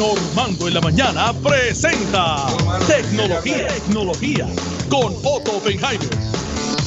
Normando en la mañana presenta Tecnología, Tecnología con Otto Oppenheimer.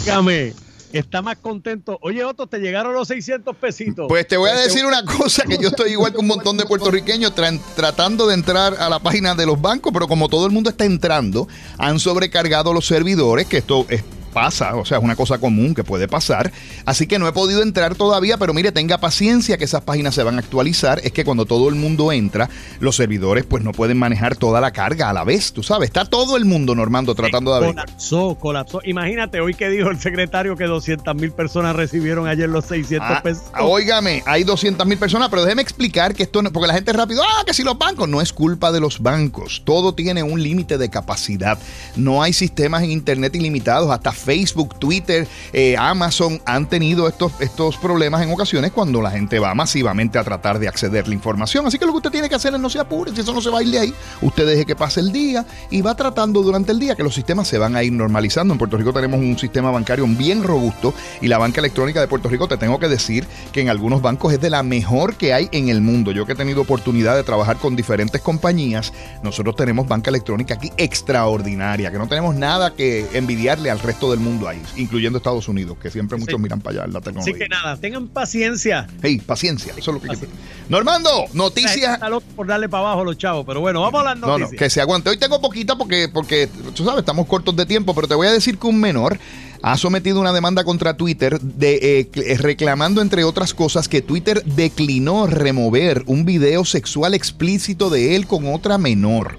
Dígame, está más contento. Oye, Otto, te llegaron los 600 pesitos. Pues te voy a decir una cosa, que yo estoy igual que un montón de puertorriqueños tra- tratando de entrar a la página de los bancos, pero como todo el mundo está entrando, han sobrecargado los servidores, que esto es pasa, o sea, es una cosa común que puede pasar. Así que no he podido entrar todavía, pero mire, tenga paciencia que esas páginas se van a actualizar. Es que cuando todo el mundo entra, los servidores pues no pueden manejar toda la carga a la vez, tú sabes. Está todo el mundo, Normando, tratando de ver. Colapsó, colapsó. Imagínate, hoy que dijo el secretario que 200 mil personas recibieron ayer los 600 Ah, pesos. ah, óigame, hay 200 mil personas, pero déjeme explicar que esto, no, porque la gente rápido, ah, que si los bancos, no es culpa de los bancos, todo tiene un límite de capacidad, no hay sistemas en internet ilimitados, hasta Facebook, Twitter, eh, Amazon han tenido estos, estos problemas en ocasiones cuando la gente va masivamente a tratar de acceder a la información, así que lo que usted tiene que hacer es no se apure, si eso no se va a ir de ahí, usted deje que pase el día y va tratando durante el día que los sistemas se van a ir normalizando, en Puerto Rico tenemos un sistema bancario bien robusto y la banca electrónica de Puerto Rico te tengo que decir que en algunos bancos es de la mejor que hay en el mundo. Yo que he tenido oportunidad de trabajar con diferentes compañías, nosotros tenemos banca electrónica aquí extraordinaria, que no tenemos nada que envidiarle al resto del mundo ahí, incluyendo Estados Unidos, que siempre muchos miran para allá en la Así tecnología. que nada, tengan paciencia. Hey, paciencia, eso es lo que quiero. Normando, noticias. Está loco por darle para abajo a los chavos, pero bueno, vamos a las No, no, noticias. que se aguante. Hoy tengo poquita porque, porque, tú sabes, estamos cortos de tiempo, pero te voy a decir que un menor ha sometido una demanda contra Twitter de, eh, cl- reclamando, entre otras cosas, que Twitter declinó remover un video sexual explícito de él con otra menor.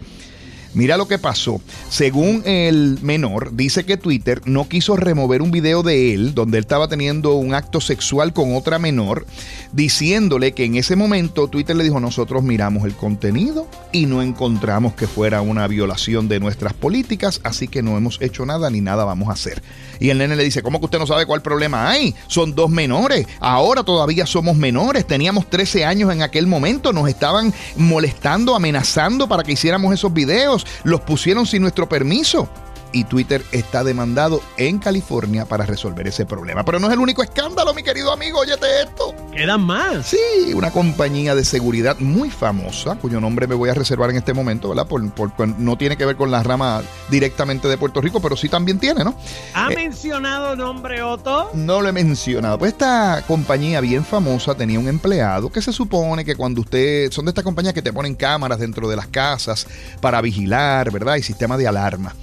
Mira lo que pasó. Según el menor, dice que Twitter no quiso remover un video de él donde él estaba teniendo un acto sexual con otra menor, diciéndole que en ese momento Twitter le dijo, nosotros miramos el contenido y no encontramos que fuera una violación de nuestras políticas, así que no hemos hecho nada ni nada vamos a hacer. Y el nene le dice, ¿cómo que usted no sabe cuál problema hay? Son dos menores, ahora todavía somos menores, teníamos 13 años en aquel momento, nos estaban molestando, amenazando para que hiciéramos esos videos, los pusieron sin nuestro permiso. Y Twitter está demandado en California para resolver ese problema. Pero no es el único escándalo, mi querido amigo, óyete esto. Quedan más. Sí, una compañía de seguridad muy famosa, cuyo nombre me voy a reservar en este momento, ¿verdad? Por, por- no tiene que ver con la rama directamente de Puerto Rico, pero sí también tiene, ¿no? ¿Ha Eh, mencionado nombre Otto? No lo he mencionado. Pues esta compañía bien famosa tenía un empleado que se supone que cuando usted. Son de estas compañías que te ponen cámaras dentro de las casas para vigilar, ¿verdad? Y sistema de alarma.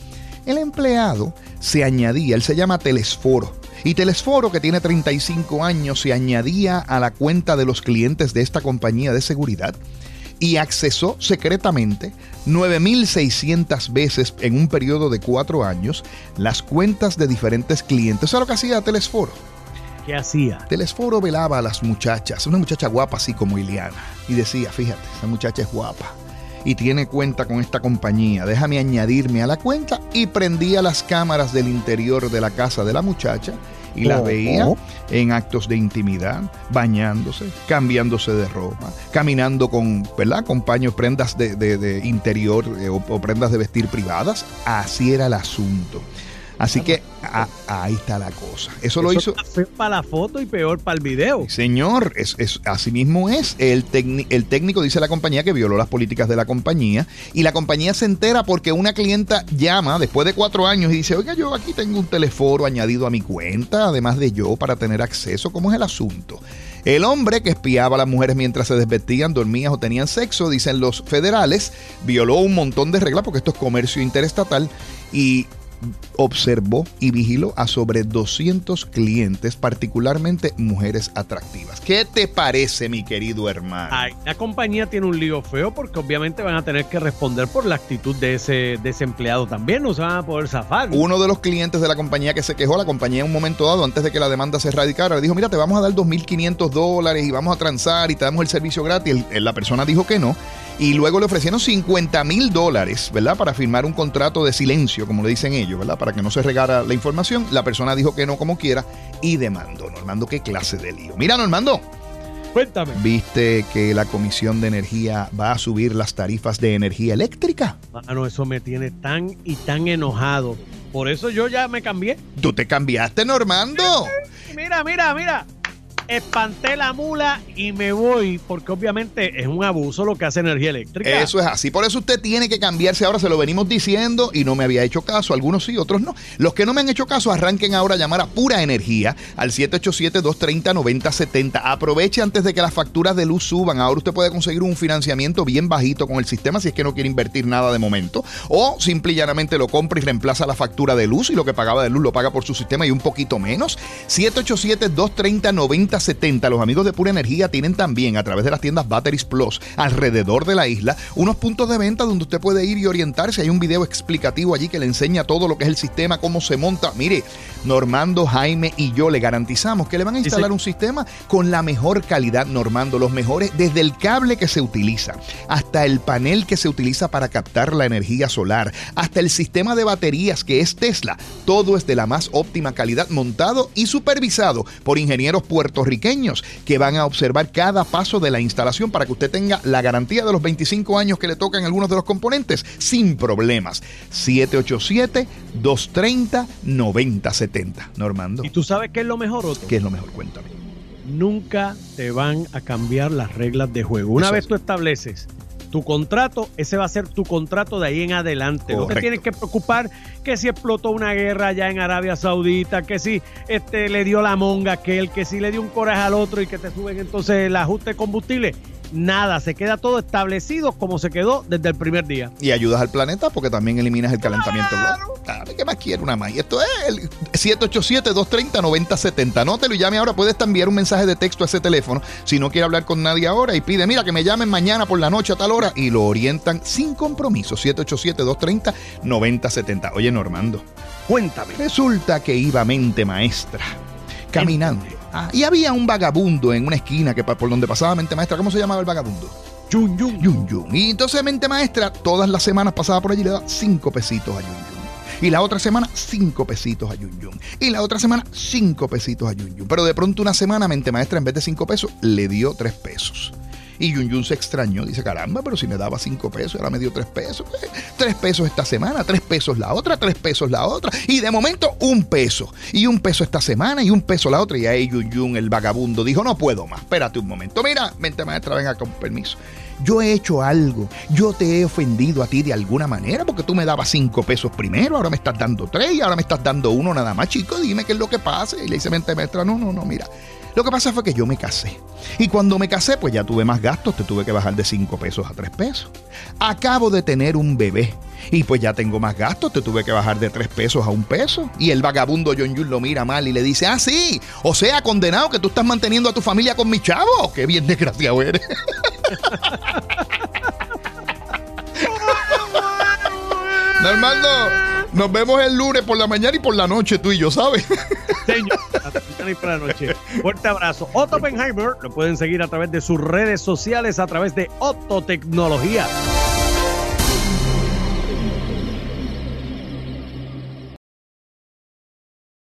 El empleado se añadía, él se llama Telesforo. Y Telesforo, que tiene 35 años, se añadía a la cuenta de los clientes de esta compañía de seguridad y accesó secretamente 9.600 veces en un periodo de cuatro años las cuentas de diferentes clientes. ¿Sabes lo que hacía Telesforo? ¿Qué hacía? Telesforo velaba a las muchachas, una muchacha guapa así como Iliana, y decía, fíjate, esa muchacha es guapa y tiene cuenta con esta compañía, déjame añadirme a la cuenta y prendía las cámaras del interior de la casa de la muchacha y las Oh. veía en actos de intimidad, bañándose, cambiándose de ropa, caminando con, ¿verdad? Con paños, prendas de, de- de interior eh, o, o prendas de vestir privadas. Así era el asunto. Así que a- ahí está la cosa. Eso lo hizo... para la foto y peor para el video. Señor, es, es- así mismo es. El, tecni- el técnico dice a la compañía que violó las políticas de la compañía y la compañía se entera porque una clienta llama después de cuatro años y dice, oiga, yo aquí tengo un teléfono añadido a mi cuenta, además de yo, para tener acceso. ¿Cómo es el asunto? El hombre que espiaba a las mujeres mientras se desvestían, dormían o tenían sexo, dicen los federales, violó un montón de reglas porque esto es comercio interestatal y observó y vigiló a sobre 200 clientes, particularmente mujeres atractivas. ¿Qué te parece, mi querido hermano? Ay, la compañía tiene un lío feo porque obviamente van a tener que responder por la actitud de ese, de ese empleado también. No se van a poder zafar. Uno de los clientes de la compañía que se quejó, la compañía en un momento dado, antes de que la demanda se radicara, le dijo, mira, te vamos a dar 2.500 dólares y vamos a transar y te damos el servicio gratis. La persona dijo que no. Y luego le ofrecieron 50 mil dólares, ¿verdad? Para firmar un contrato de silencio, como le dicen ellos, ¿verdad? Para que no se regara la información. La persona dijo que no como quiera y demandó. Normando, ¿qué clase de lío? Mira, Normando, Cuéntame. ¿viste que la Comisión de Energía va a subir las tarifas de energía eléctrica? Mano, eso me tiene tan y tan enojado. Por eso yo ya me cambié. ¿Tú te cambiaste, Normando? Mira, mira, mira. Espanté la mula y me voy, porque obviamente es un abuso lo que hace energía eléctrica. Eso es así. Por eso usted tiene que cambiarse. Ahora se lo venimos diciendo y no me había hecho caso. Algunos sí, otros no. Los que no me han hecho caso, arranquen ahora a llamar a Pura Energía al 787-230-9070. Aproveche antes de que las facturas de luz suban. Ahora usted puede conseguir un financiamiento bien bajito con el sistema si es que no quiere invertir nada de momento. O simple y llanamente lo compra y reemplaza la factura de luz y lo que pagaba de luz lo paga por su sistema y un poquito menos. 787-230-9070. 70. Los amigos de Pura Energía tienen también a través de las tiendas Batteries Plus alrededor de la isla unos puntos de venta donde usted puede ir y orientarse. Hay un video explicativo allí que le enseña todo lo que es el sistema, cómo se monta. Mire, Normando, Jaime y yo le garantizamos que le van a instalar un sistema con la mejor calidad, Normando, los mejores, desde el cable que se utiliza hasta el panel que se utiliza para captar la energía solar, hasta el sistema de baterías que es Tesla. Todo es de la más óptima calidad montado y supervisado por ingenieros puertorriqueños que van a observar cada paso de la instalación para que usted tenga la garantía de los 25 años que le tocan algunos de los componentes sin problemas. 787-230-9070. Normando. ¿Y tú sabes qué es lo mejor, Otto? ¿Qué es lo mejor? Cuéntame. Nunca te van a cambiar las reglas de juego. Una vez tú estableces tu contrato, ese va a ser tu contrato de ahí en adelante. No te tienes que preocupar que si explotó una guerra allá en Arabia Saudita, que si este, le dio la monga a aquel, que si le dio un coraje al otro y que te suben entonces el ajuste de combustible nada, se queda todo establecido como se quedó desde el primer día. Y ayudas al planeta porque también eliminas el calentamiento global. ¿Qué más quiere una más? Y esto es el 787-230-9070. Anótelo y llame ahora. Puedes enviar un mensaje de texto a ese teléfono si no quiere hablar con nadie ahora y pide, mira, que me llamen mañana por la noche a tal hora y lo orientan sin compromiso. 787-230-9070. Oye, Normando. Cuéntame. Resulta que iba mente maestra caminando Ah, y había un vagabundo en una esquina que por donde pasaba Mente Maestra. ¿Cómo se llamaba el vagabundo? Yun Yun. Yun Yun. Y entonces Mente Maestra todas las semanas pasaba por allí y le daba cinco pesitos a Yun Yun. Y la otra semana, cinco pesitos a Yun Yun. Y la otra semana, cinco pesitos a Yun Yun. Pero de pronto una semana, Mente Maestra, en vez de cinco pesos, le dio tres pesos. Y Yun Yun se extrañó, dice, caramba, pero si me daba cinco pesos, ahora me dio tres pesos. Pues, tres pesos esta semana, tres pesos la otra, tres pesos la otra. Y de momento, un peso. Y un peso esta semana y un peso la otra. Y ahí Yun Yun, el vagabundo, dijo, no puedo más, espérate un momento. Mira, mente maestra, venga con permiso. Yo he hecho algo, yo te he ofendido a ti de alguna manera porque tú me dabas cinco pesos primero, ahora me estás dando tres y ahora me estás dando uno nada más, chico, dime qué es lo que pasa. Y le dice mente maestra, no, no, no, mira, lo que pasa fue que yo me casé. Y cuando me casé, pues ya tuve más gastos, te tuve que bajar de 5 pesos a 3 pesos. Acabo de tener un bebé. Y pues ya tengo más gastos, te tuve que bajar de 3 pesos a 1 peso. Y el vagabundo John Yun lo mira mal y le dice, ah, sí, o sea, condenado que tú estás manteniendo a tu familia con mi chavo. Qué bien desgraciado eres. Normando, nos vemos el lunes por la mañana y por la noche, tú y yo, ¿sabes? Señor, y por la noche. Fuerte abrazo. Otto Oppenheimer lo pueden seguir a través de sus redes sociales, a través de Otto Tecnología.